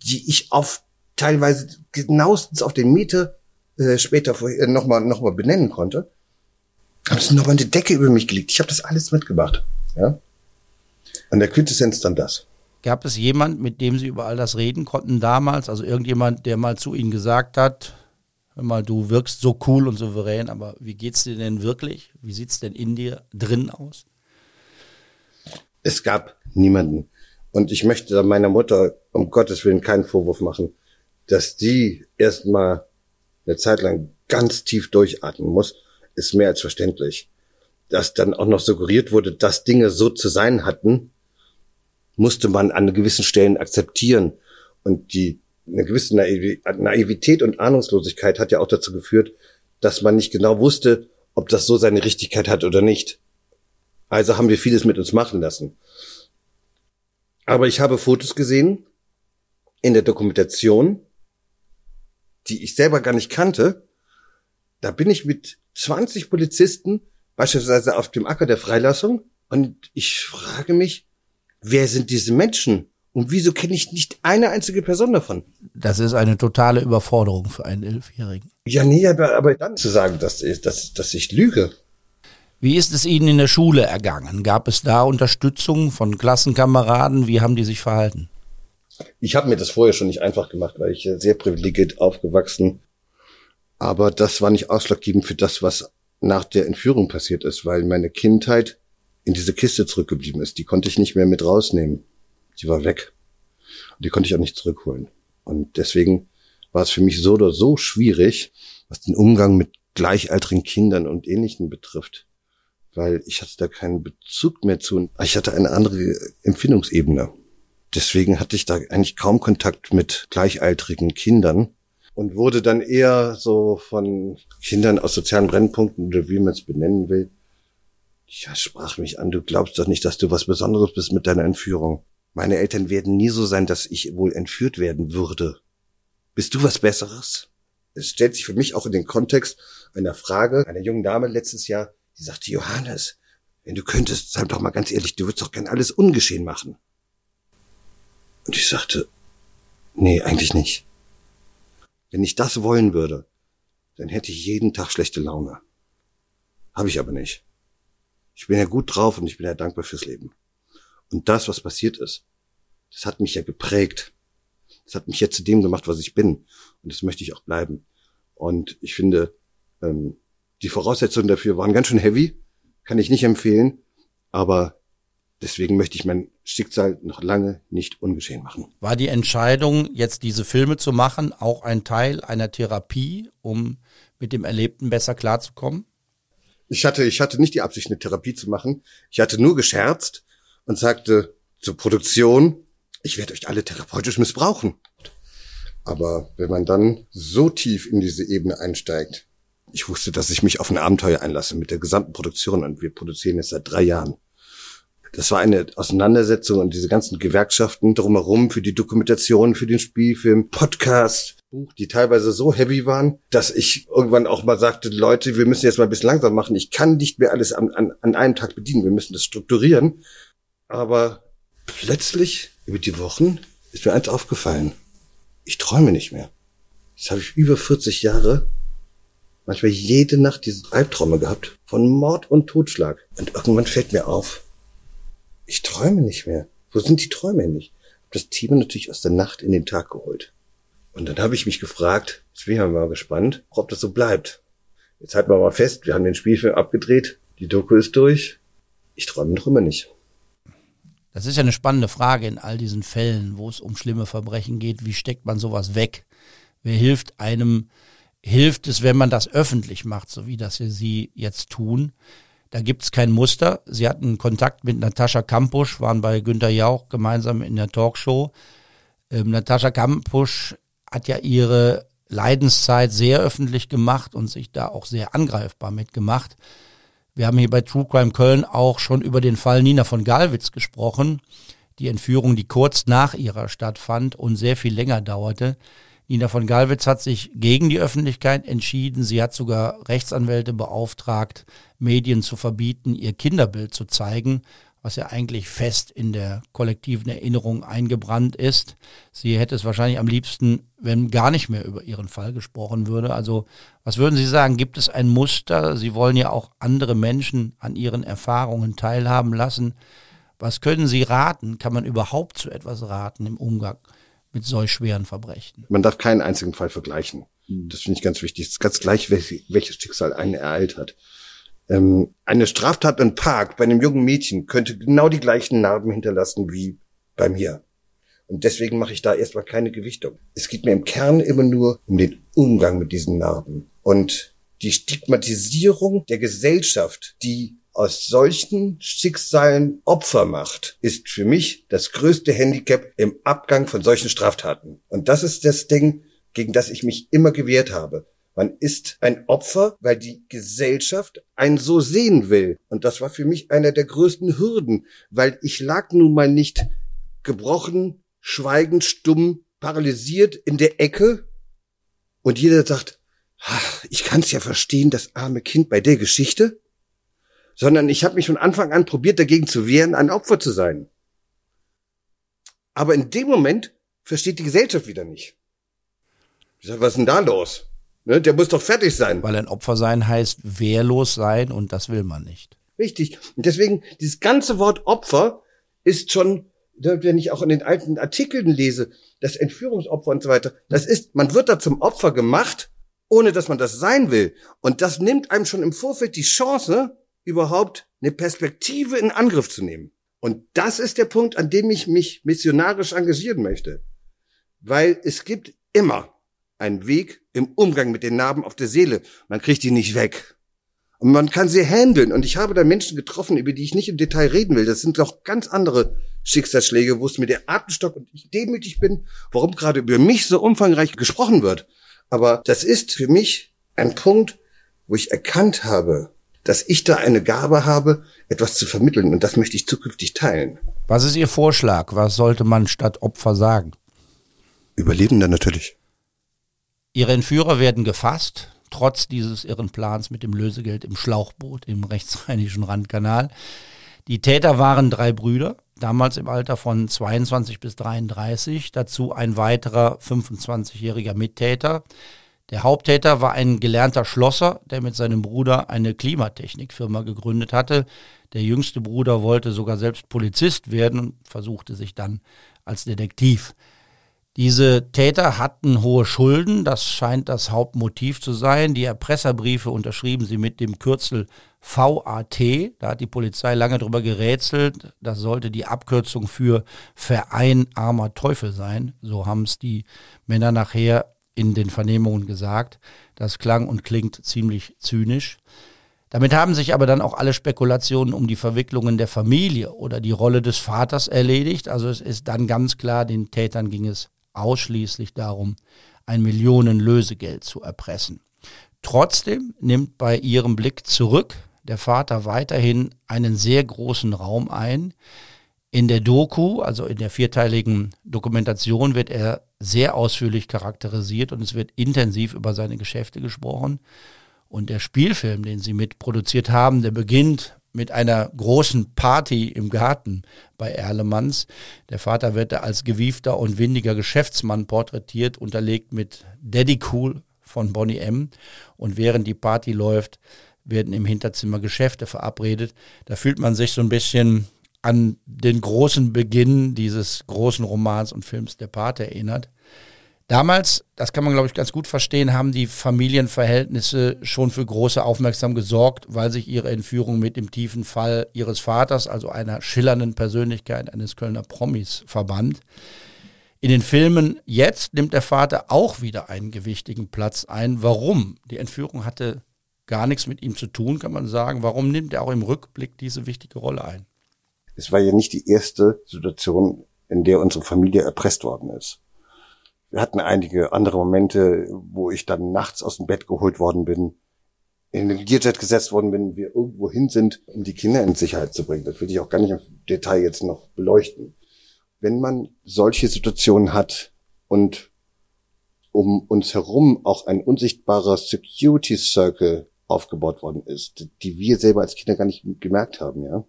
die ich auf teilweise genauestens auf den Meter äh, später äh, nochmal noch mal benennen konnte, haben sie nochmal eine Decke über mich gelegt. Ich habe das alles mitgemacht. Ja? An der Quintessenz dann das. Gab es jemand, mit dem Sie über all das reden konnten damals? Also irgendjemand, der mal zu Ihnen gesagt hat, hör mal, du wirkst so cool und souverän, aber wie geht's dir denn wirklich? Wie sieht's denn in dir drin aus? Es gab niemanden. Und ich möchte meiner Mutter um Gottes Willen keinen Vorwurf machen, dass die erstmal eine Zeit lang ganz tief durchatmen muss, ist mehr als verständlich. Dass dann auch noch suggeriert wurde, dass Dinge so zu sein hatten, musste man an gewissen Stellen akzeptieren. Und die, eine gewisse Naivität und Ahnungslosigkeit hat ja auch dazu geführt, dass man nicht genau wusste, ob das so seine Richtigkeit hat oder nicht. Also haben wir vieles mit uns machen lassen. Aber ich habe Fotos gesehen in der Dokumentation, die ich selber gar nicht kannte. Da bin ich mit 20 Polizisten beispielsweise auf dem Acker der Freilassung und ich frage mich, wer sind diese Menschen? Und wieso kenne ich nicht eine einzige Person davon? Das ist eine totale Überforderung für einen Elfjährigen. Ja, nee, aber, aber dann zu sagen, dass, dass, dass ich lüge. Wie ist es Ihnen in der Schule ergangen? Gab es da Unterstützung von Klassenkameraden? Wie haben die sich verhalten? Ich habe mir das vorher schon nicht einfach gemacht, weil ich sehr privilegiert aufgewachsen. Aber das war nicht ausschlaggebend für das, was nach der Entführung passiert ist, weil meine Kindheit in diese Kiste zurückgeblieben ist. Die konnte ich nicht mehr mit rausnehmen. Die war weg. Und die konnte ich auch nicht zurückholen. Und deswegen war es für mich so oder so schwierig, was den Umgang mit gleichaltrigen Kindern und Ähnlichen betrifft. Weil ich hatte da keinen Bezug mehr zu. Ich hatte eine andere Empfindungsebene. Deswegen hatte ich da eigentlich kaum Kontakt mit gleichaltrigen Kindern und wurde dann eher so von Kindern aus sozialen Brennpunkten oder wie man es benennen will. Ja, sprach mich an, du glaubst doch nicht, dass du was Besonderes bist mit deiner Entführung. Meine Eltern werden nie so sein, dass ich wohl entführt werden würde. Bist du was Besseres? Es stellt sich für mich auch in den Kontext einer Frage einer jungen Dame letztes Jahr, die sagte, Johannes, wenn du könntest, sag doch mal ganz ehrlich, du würdest doch gern alles ungeschehen machen. Und ich sagte, nee, eigentlich nicht. Wenn ich das wollen würde, dann hätte ich jeden Tag schlechte Laune. Habe ich aber nicht. Ich bin ja gut drauf und ich bin ja dankbar fürs Leben. Und das, was passiert ist, das hat mich ja geprägt. Das hat mich jetzt zu dem gemacht, was ich bin. Und das möchte ich auch bleiben. Und ich finde, ähm, die Voraussetzungen dafür waren ganz schön heavy. Kann ich nicht empfehlen. Aber deswegen möchte ich mein Schicksal noch lange nicht ungeschehen machen. War die Entscheidung, jetzt diese Filme zu machen, auch ein Teil einer Therapie, um mit dem Erlebten besser klarzukommen? Ich hatte, ich hatte nicht die Absicht, eine Therapie zu machen. Ich hatte nur gescherzt, und sagte zur Produktion, ich werde euch alle therapeutisch missbrauchen. Aber wenn man dann so tief in diese Ebene einsteigt, ich wusste, dass ich mich auf ein Abenteuer einlasse mit der gesamten Produktion und wir produzieren jetzt seit drei Jahren. Das war eine Auseinandersetzung und diese ganzen Gewerkschaften drumherum für die Dokumentation, für den Spielfilm, Podcast, Buch, die teilweise so heavy waren, dass ich irgendwann auch mal sagte, Leute, wir müssen jetzt mal ein bisschen langsam machen. Ich kann nicht mehr alles an, an, an einem Tag bedienen. Wir müssen das strukturieren. Aber plötzlich, über die Wochen, ist mir eins aufgefallen. Ich träume nicht mehr. Jetzt habe ich über 40 Jahre manchmal jede Nacht diese Albträume gehabt von Mord und Totschlag. Und irgendwann fällt mir auf, ich träume nicht mehr. Wo sind die Träume habe das Thema natürlich aus der Nacht in den Tag geholt. Und dann habe ich mich gefragt, jetzt bin ich mal gespannt, ob das so bleibt. Jetzt halten wir mal fest, wir haben den Spielfilm abgedreht, die Doku ist durch. Ich träume noch immer nicht. Das ist ja eine spannende Frage in all diesen Fällen, wo es um schlimme Verbrechen geht. Wie steckt man sowas weg? Wer hilft einem? Hilft es, wenn man das öffentlich macht, so wie das Sie jetzt tun? Da gibt es kein Muster. Sie hatten Kontakt mit Natascha Kampusch, waren bei Günter Jauch gemeinsam in der Talkshow. Ähm, Natascha Kampusch hat ja ihre Leidenszeit sehr öffentlich gemacht und sich da auch sehr angreifbar mitgemacht. Wir haben hier bei True Crime Köln auch schon über den Fall Nina von Galwitz gesprochen. Die Entführung, die kurz nach ihrer stattfand und sehr viel länger dauerte. Nina von Galwitz hat sich gegen die Öffentlichkeit entschieden. Sie hat sogar Rechtsanwälte beauftragt, Medien zu verbieten, ihr Kinderbild zu zeigen was ja eigentlich fest in der kollektiven Erinnerung eingebrannt ist. Sie hätte es wahrscheinlich am liebsten, wenn gar nicht mehr über ihren Fall gesprochen würde. Also was würden Sie sagen? Gibt es ein Muster? Sie wollen ja auch andere Menschen an ihren Erfahrungen teilhaben lassen. Was können Sie raten? Kann man überhaupt zu etwas raten im Umgang mit solch schweren Verbrechen? Man darf keinen einzigen Fall vergleichen. Das finde ich ganz wichtig. Es ist ganz gleich, welches Schicksal einen ereilt hat. Ähm, eine Straftat im Park bei einem jungen Mädchen könnte genau die gleichen Narben hinterlassen wie bei mir. Und deswegen mache ich da erstmal keine Gewichtung. Es geht mir im Kern immer nur um den Umgang mit diesen Narben und die Stigmatisierung der Gesellschaft, die aus solchen Schicksalen Opfer macht, ist für mich das größte Handicap im Abgang von solchen Straftaten. Und das ist das Ding, gegen das ich mich immer gewehrt habe. Man ist ein Opfer, weil die Gesellschaft einen so sehen will. Und das war für mich einer der größten Hürden, weil ich lag nun mal nicht gebrochen, schweigend, stumm, paralysiert in der Ecke. Und jeder sagt, ich kann es ja verstehen, das arme Kind bei der Geschichte. Sondern ich habe mich von Anfang an probiert, dagegen zu wehren, ein Opfer zu sein. Aber in dem Moment versteht die Gesellschaft wieder nicht. Ich sag, was ist denn da los? Ne, der muss doch fertig sein. Weil ein Opfer sein heißt wehrlos sein und das will man nicht. Richtig. Und deswegen, dieses ganze Wort Opfer ist schon, wenn ich auch in den alten Artikeln lese, das Entführungsopfer und so weiter, das ist, man wird da zum Opfer gemacht, ohne dass man das sein will. Und das nimmt einem schon im Vorfeld die Chance, überhaupt eine Perspektive in Angriff zu nehmen. Und das ist der Punkt, an dem ich mich missionarisch engagieren möchte. Weil es gibt immer einen Weg im Umgang mit den Narben auf der Seele. Man kriegt die nicht weg. Und man kann sie handeln. Und ich habe da Menschen getroffen, über die ich nicht im Detail reden will. Das sind doch ganz andere Schicksalsschläge, wo es mir der Atemstock und ich demütig bin, warum gerade über mich so umfangreich gesprochen wird. Aber das ist für mich ein Punkt, wo ich erkannt habe, dass ich da eine Gabe habe, etwas zu vermitteln. Und das möchte ich zukünftig teilen. Was ist Ihr Vorschlag? Was sollte man statt Opfer sagen? Überlebender natürlich. Ihre Entführer werden gefasst, trotz dieses irren Plans mit dem Lösegeld im Schlauchboot im rechtsrheinischen Randkanal. Die Täter waren drei Brüder, damals im Alter von 22 bis 33, dazu ein weiterer 25-jähriger Mittäter. Der Haupttäter war ein gelernter Schlosser, der mit seinem Bruder eine Klimatechnikfirma gegründet hatte. Der jüngste Bruder wollte sogar selbst Polizist werden und versuchte sich dann als Detektiv. Diese Täter hatten hohe Schulden, das scheint das Hauptmotiv zu sein. Die Erpresserbriefe unterschrieben sie mit dem Kürzel VAT. Da hat die Polizei lange drüber gerätselt. Das sollte die Abkürzung für Verein armer Teufel sein. So haben es die Männer nachher in den Vernehmungen gesagt. Das klang und klingt ziemlich zynisch. Damit haben sich aber dann auch alle Spekulationen um die Verwicklungen der Familie oder die Rolle des Vaters erledigt. Also es ist dann ganz klar, den Tätern ging es ausschließlich darum, ein Millionenlösegeld zu erpressen. Trotzdem nimmt bei ihrem Blick zurück der Vater weiterhin einen sehr großen Raum ein. In der Doku, also in der vierteiligen Dokumentation, wird er sehr ausführlich charakterisiert und es wird intensiv über seine Geschäfte gesprochen. Und der Spielfilm, den sie mitproduziert haben, der beginnt mit einer großen Party im Garten bei Erlemanns. Der Vater wird da als gewiefter und windiger Geschäftsmann porträtiert, unterlegt mit Daddy Cool von Bonnie M. Und während die Party läuft, werden im Hinterzimmer Geschäfte verabredet. Da fühlt man sich so ein bisschen an den großen Beginn dieses großen Romans und Films Der Pate erinnert. Damals, das kann man glaube ich ganz gut verstehen, haben die Familienverhältnisse schon für große Aufmerksamkeit gesorgt, weil sich ihre Entführung mit dem tiefen Fall ihres Vaters, also einer schillernden Persönlichkeit eines Kölner Promis, verband. In den Filmen jetzt nimmt der Vater auch wieder einen gewichtigen Platz ein. Warum? Die Entführung hatte gar nichts mit ihm zu tun, kann man sagen. Warum nimmt er auch im Rückblick diese wichtige Rolle ein? Es war ja nicht die erste Situation, in der unsere Familie erpresst worden ist. Wir hatten einige andere Momente, wo ich dann nachts aus dem Bett geholt worden bin, in den Learjet gesetzt worden bin, wir irgendwo hin sind, um die Kinder in Sicherheit zu bringen. Das will ich auch gar nicht im Detail jetzt noch beleuchten. Wenn man solche Situationen hat und um uns herum auch ein unsichtbarer Security Circle aufgebaut worden ist, die wir selber als Kinder gar nicht gemerkt haben, ja,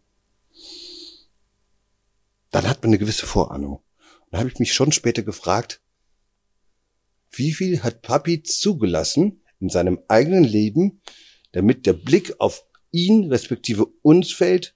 dann hat man eine gewisse Vorahnung. Und da habe ich mich schon später gefragt, wie viel hat Papi zugelassen in seinem eigenen Leben, damit der Blick auf ihn respektive uns fällt,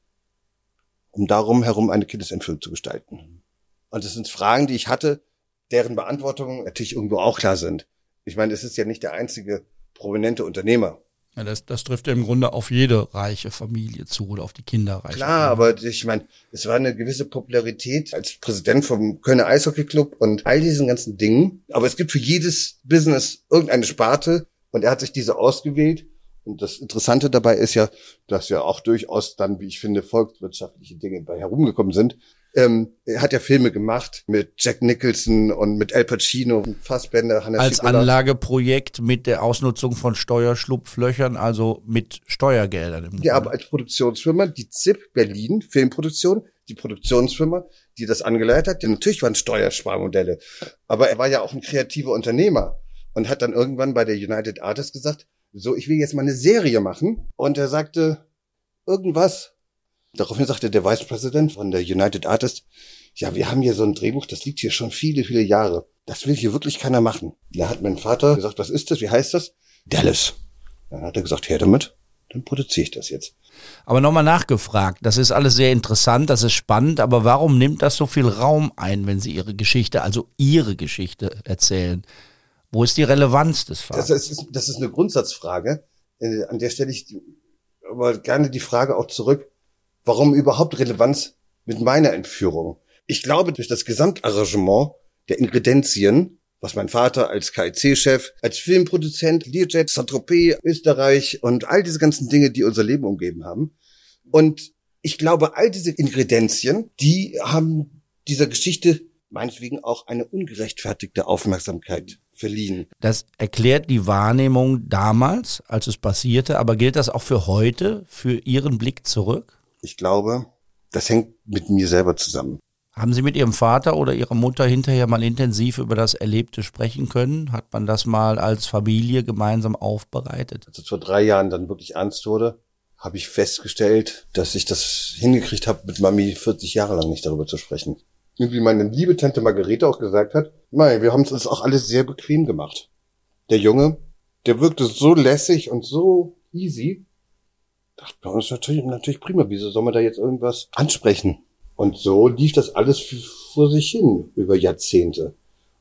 um darum herum eine Kindesentführung zu gestalten. Und das sind Fragen, die ich hatte, deren Beantwortungen natürlich irgendwo auch klar sind. Ich meine, es ist ja nicht der einzige prominente Unternehmer Ja, das, das trifft ja im Grunde auf jede reiche Familie zu oder auf die kinderreiche Klar, Familie. aber ich meine, es war eine gewisse Popularität als Präsident vom Kölner Eishockey-Club und all diesen ganzen Dingen. Aber es gibt für jedes Business irgendeine Sparte und er hat sich diese ausgewählt. Und das Interessante dabei ist ja, dass ja auch durchaus dann, wie ich finde, volkswirtschaftliche Dinge bei herumgekommen sind. Ähm, er hat ja Filme gemacht mit Jack Nicholson und mit Al Pacino, Fassbender, Hannes Als Schickola. Anlageprojekt mit der Ausnutzung von Steuerschlupflöchern, also mit Steuergeldern. Im Ja, Grunde. aber als Produktionsfirma, die ZIP Berlin, Filmproduktion, die Produktionsfirma, die das angeleitet hat, ja, natürlich waren Steuersparmodelle. Aber er war ja auch ein kreativer Unternehmer und hat dann irgendwann bei der United Artists gesagt, so, ich will jetzt mal eine Serie machen. Und er sagte, irgendwas. Daraufhin sagte der Vice President von der United Artists, ja, wir haben hier so ein Drehbuch, das liegt hier schon viele, viele Jahre. Das will hier wirklich keiner machen. Da hat mein Vater gesagt, was ist das? Wie heißt das? Dallas. Dann hat er gesagt, her damit. Dann produziere ich das jetzt. Aber nochmal nachgefragt, das ist alles sehr interessant, das ist spannend, aber warum nimmt das so viel Raum ein, wenn Sie Ihre Geschichte, also Ihre Geschichte erzählen? Wo ist die Relevanz des Das Vaters? ist, das ist eine Grundsatzfrage. Äh, An der stelle ich aber gerne die Frage auch zurück, warum überhaupt Relevanz mit meiner Entführung? Ich glaube, durch das Gesamtarrangement der Ingredienzien, was mein Vater als KIC-Chef, als Filmproduzent, Learjet, Saint-Tropez, Österreich und all diese ganzen Dinge, die unser Leben umgeben haben. Und ich glaube, all diese Ingredienzien, die haben dieser Geschichte meinetwegen auch eine ungerechtfertigte Aufmerksamkeit verliehen. Das erklärt die Wahrnehmung damals, als es passierte, aber gilt das auch für heute, für Ihren Blick zurück? Ich glaube, das hängt mit mir selber zusammen. Haben Sie mit Ihrem Vater oder Ihrer Mutter hinterher mal intensiv über das Erlebte sprechen können? Hat man das mal als Familie gemeinsam aufbereitet? Als es vor drei Jahren dann wirklich ernst wurde, habe ich festgestellt, dass ich das hingekriegt habe, mit Mami 40 Jahre lang nicht darüber zu sprechen. Und wie meine liebe Tante Margarete auch gesagt hat, nein, wir haben es uns auch alles sehr bequem gemacht. Der Junge, der wirkte so lässig und so easy. Dachte bei uns natürlich, natürlich prima, wieso soll man da jetzt irgendwas ansprechen? Und so lief das alles vor sich hin über Jahrzehnte.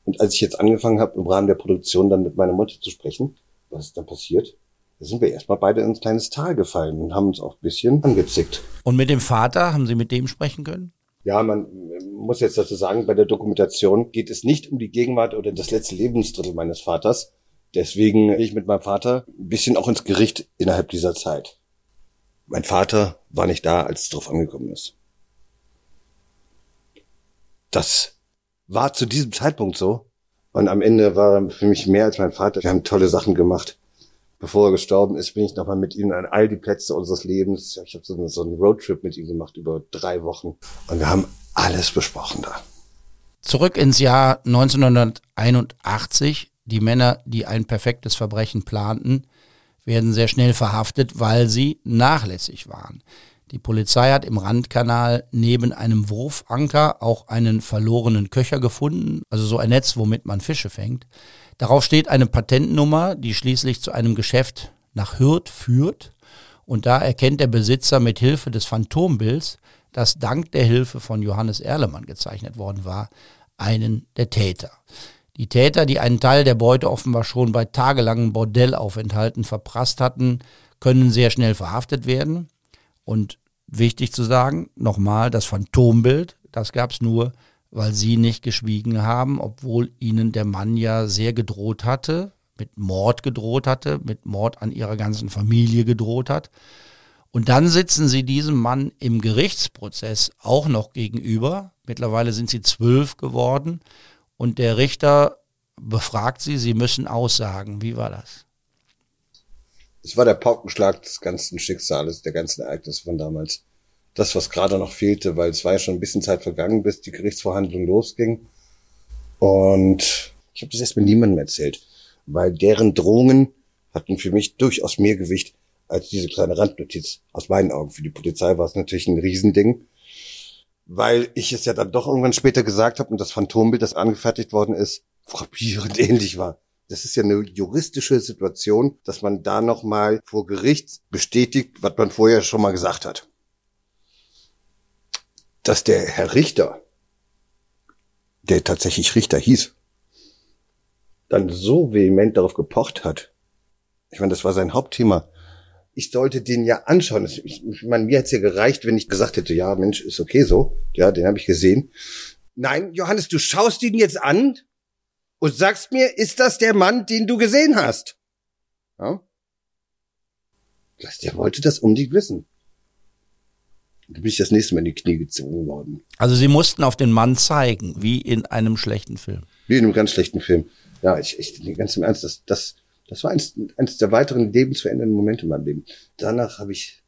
Und als ich jetzt angefangen habe, im Rahmen der Produktion dann mit meiner Mutter zu sprechen, was ist dann passiert? Da sind wir erstmal beide ins kleines Tal gefallen und haben uns auch ein bisschen angezickt. Und mit dem Vater, haben Sie mit dem sprechen können? Ja, man muss jetzt dazu sagen, bei der Dokumentation geht es nicht um die Gegenwart oder das letzte Lebensdrittel meines Vaters. Deswegen gehe ich mit meinem Vater ein bisschen auch ins Gericht innerhalb dieser Zeit. Mein Vater war nicht da, als es drauf angekommen ist. Das war zu diesem Zeitpunkt so. Und am Ende war er für mich mehr als mein Vater. Wir haben tolle Sachen gemacht. Bevor er gestorben ist, bin ich nochmal mit ihm an all die Plätze unseres Lebens. Ich habe so, so einen Roadtrip mit ihm gemacht über drei Wochen. Und wir haben alles besprochen da. Zurück ins Jahr 1981. Die Männer, die ein perfektes Verbrechen planten, werden sehr schnell verhaftet, weil sie nachlässig waren. Die Polizei hat im Randkanal neben einem Wurfanker auch einen verlorenen Köcher gefunden, also so ein Netz, womit man Fische fängt. Darauf steht eine Patentnummer, die schließlich zu einem Geschäft nach Hürth führt. Und da erkennt der Besitzer mit Hilfe des Phantombilds, das dank der Hilfe von Johannes Erlemann gezeichnet worden war, einen der Täter. Die Täter, die einen Teil der Beute offenbar schon bei tagelangen Bordellaufenthalten verprasst hatten, können sehr schnell verhaftet werden. Und wichtig zu sagen, nochmal, das Phantombild, das gab es nur, weil sie nicht geschwiegen haben, obwohl ihnen der Mann ja sehr gedroht hatte, mit Mord gedroht hatte, mit Mord an ihrer ganzen Familie gedroht hat. Und dann sitzen sie diesem Mann im Gerichtsprozess auch noch gegenüber. Mittlerweile sind sie zwölf geworden. Und der Richter befragt sie, sie müssen aussagen. Wie war das? Es war der Paukenschlag des ganzen Schicksales, der ganzen Ereignisse von damals. Das, was gerade noch fehlte, weil es war ja schon ein bisschen Zeit vergangen, bis die Gerichtsverhandlung losging. Und ich habe das erstmal niemandem erzählt, weil deren Drohungen hatten für mich durchaus mehr Gewicht als diese kleine Randnotiz. Aus meinen Augen. Für die Polizei war es natürlich ein Riesending, weil ich es ja dann doch irgendwann später gesagt habe und das Phantombild, das angefertigt worden ist, frappierend ähnlich war. Das ist ja eine juristische Situation, dass man da nochmal vor Gericht bestätigt, was man vorher schon mal gesagt hat. Dass der Herr Richter, der tatsächlich Richter hieß, dann so vehement darauf gepocht hat. Ich meine, das war sein Hauptthema. Ich sollte den ja anschauen. Ich, ich meine, mir hätte es ja gereicht, wenn ich gesagt hätte, ja, Mensch, ist okay so. Ja, den habe ich gesehen. Nein, Johannes, du schaust ihn jetzt an und sagst mir, ist das der Mann, den du gesehen hast? Ja? Der wollte das unbedingt wissen. Da bin ich das nächste Mal in die Knie gezogen worden. Also sie mussten auf den Mann zeigen, wie in einem schlechten Film. Wie in einem ganz schlechten Film. Ja, ich, ich ganz im Ernst, das, das, das war eins, eins der weiteren lebensverändernden Momente in meinem Leben. Danach habe ich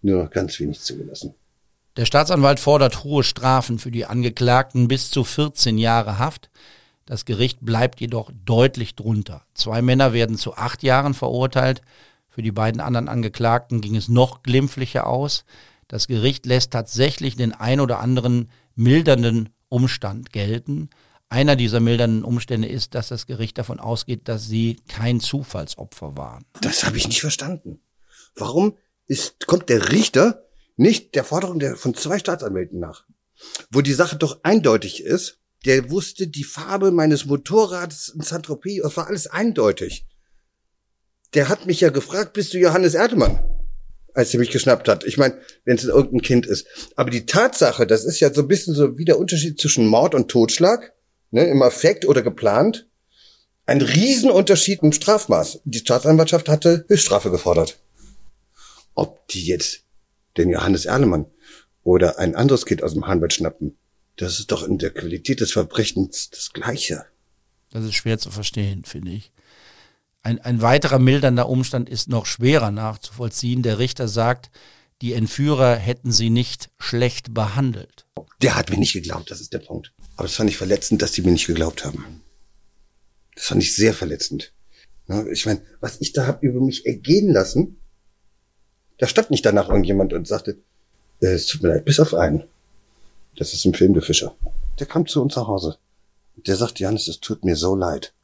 nur noch ganz wenig zugelassen. Der Staatsanwalt fordert hohe Strafen für die Angeklagten bis zu 14 Jahre Haft. Das Gericht bleibt jedoch deutlich drunter. Zwei Männer werden zu acht Jahren verurteilt. Für die beiden anderen Angeklagten ging es noch glimpflicher aus. Das Gericht lässt tatsächlich den ein oder anderen mildernden Umstand gelten. Einer dieser mildernden Umstände ist, dass das Gericht davon ausgeht, dass sie kein Zufallsopfer waren. Das habe ich nicht verstanden. Warum ist, kommt der Richter nicht der Forderung der, von zwei Staatsanwälten nach? Wo die Sache doch eindeutig ist, der wusste die Farbe meines Motorrads in Saint-Tropez, das war alles eindeutig. Der hat mich ja gefragt, bist du Johannes Erdemann? als er mich geschnappt hat. Ich meine, wenn es irgendein Kind ist. Aber die Tatsache, das ist ja so ein bisschen so wie der Unterschied zwischen Mord und Totschlag, ne, im Affekt oder geplant. Ein Riesenunterschied im Strafmaß. Die Staatsanwaltschaft hatte Höchststrafe gefordert. Ob die jetzt den Johannes Erlemann oder ein anderes Kind aus dem Hahnwald schnappen, das ist doch in der Qualität des Verbrechens das Gleiche. Das ist schwer zu verstehen, finde ich. Ein, ein weiterer mildernder Umstand ist noch schwerer nachzuvollziehen. Der Richter sagt, die Entführer hätten sie nicht schlecht behandelt. Der hat mir nicht geglaubt, das ist der Punkt. Aber das fand ich verletzend, dass die mir nicht geglaubt haben. Das fand ich sehr verletzend. Ich meine, was ich da hab über mich ergehen lassen, da stand nicht danach irgendjemand und sagte, äh, es tut mir leid, bis auf einen. Das ist im Film der Fischer. Der kam zu uns nach Hause. Der sagte, Janis, es tut mir so leid.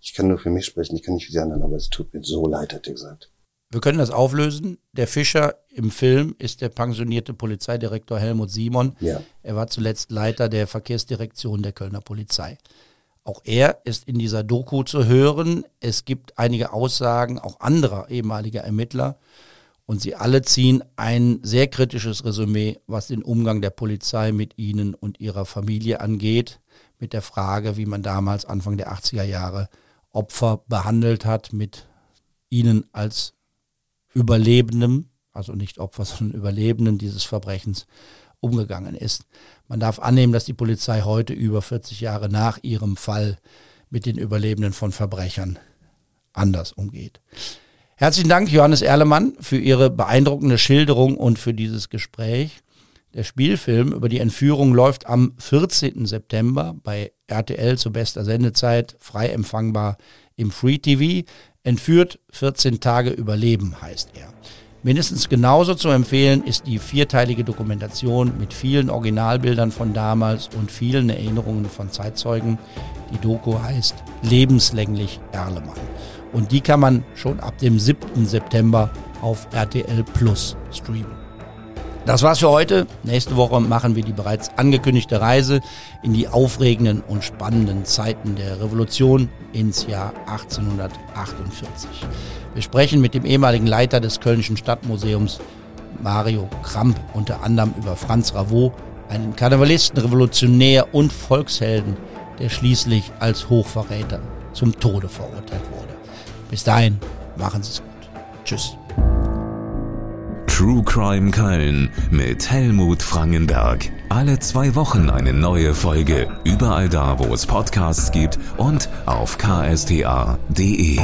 Ich kann nur für mich sprechen, ich kann nicht für die anderen, aber es tut mir so leid, hat er gesagt. Wir können das auflösen. Der Fischer im Film ist der pensionierte Polizeidirektor Helmut Simon. Ja. Er war zuletzt Leiter der Verkehrsdirektion der Kölner Polizei. Auch er ist in dieser Doku zu hören. Es gibt einige Aussagen auch anderer ehemaliger Ermittler. Und sie alle ziehen ein sehr kritisches Resümee, was den Umgang der Polizei mit ihnen und ihrer Familie angeht, mit der Frage, wie man damals Anfang der 80er Jahre Opfer behandelt hat, mit ihnen als Überlebenden, also nicht Opfer, sondern Überlebenden dieses Verbrechens umgegangen ist. Man darf annehmen, dass die Polizei heute über 40 Jahre nach ihrem Fall mit den Überlebenden von Verbrechern anders umgeht. Herzlichen Dank, Johannes Erlemann, für Ihre beeindruckende Schilderung und für dieses Gespräch. Der Spielfilm über die Entführung läuft am 14. September bei RTL zu bester Sendezeit, frei empfangbar im Free TV. Entführt 14 Tage Überleben heißt er. Mindestens genauso zu empfehlen ist die vierteilige Dokumentation mit vielen Originalbildern von damals und vielen Erinnerungen von Zeitzeugen. Die Doku heißt Lebenslänglich Erlemann. Und die kann man schon ab dem 7. September auf RTL Plus streamen. Das war's für heute. Nächste Woche machen wir die bereits angekündigte Reise in die aufregenden und spannenden Zeiten der Revolution ins Jahr 1848. Wir sprechen mit dem ehemaligen Leiter des Kölnischen Stadtmuseums, Mario Kramp, unter anderem über Franz Ravot, einen Karnevalisten, Revolutionär und Volkshelden, der schließlich als Hochverräter zum Tode verurteilt wurde. Bis dahin, machen Sie es gut. Tschüss. True Crime Köln mit Helmut Frangenberg. Alle zwei Wochen eine neue Folge. Überall da, wo es Podcasts gibt und auf ksta.de.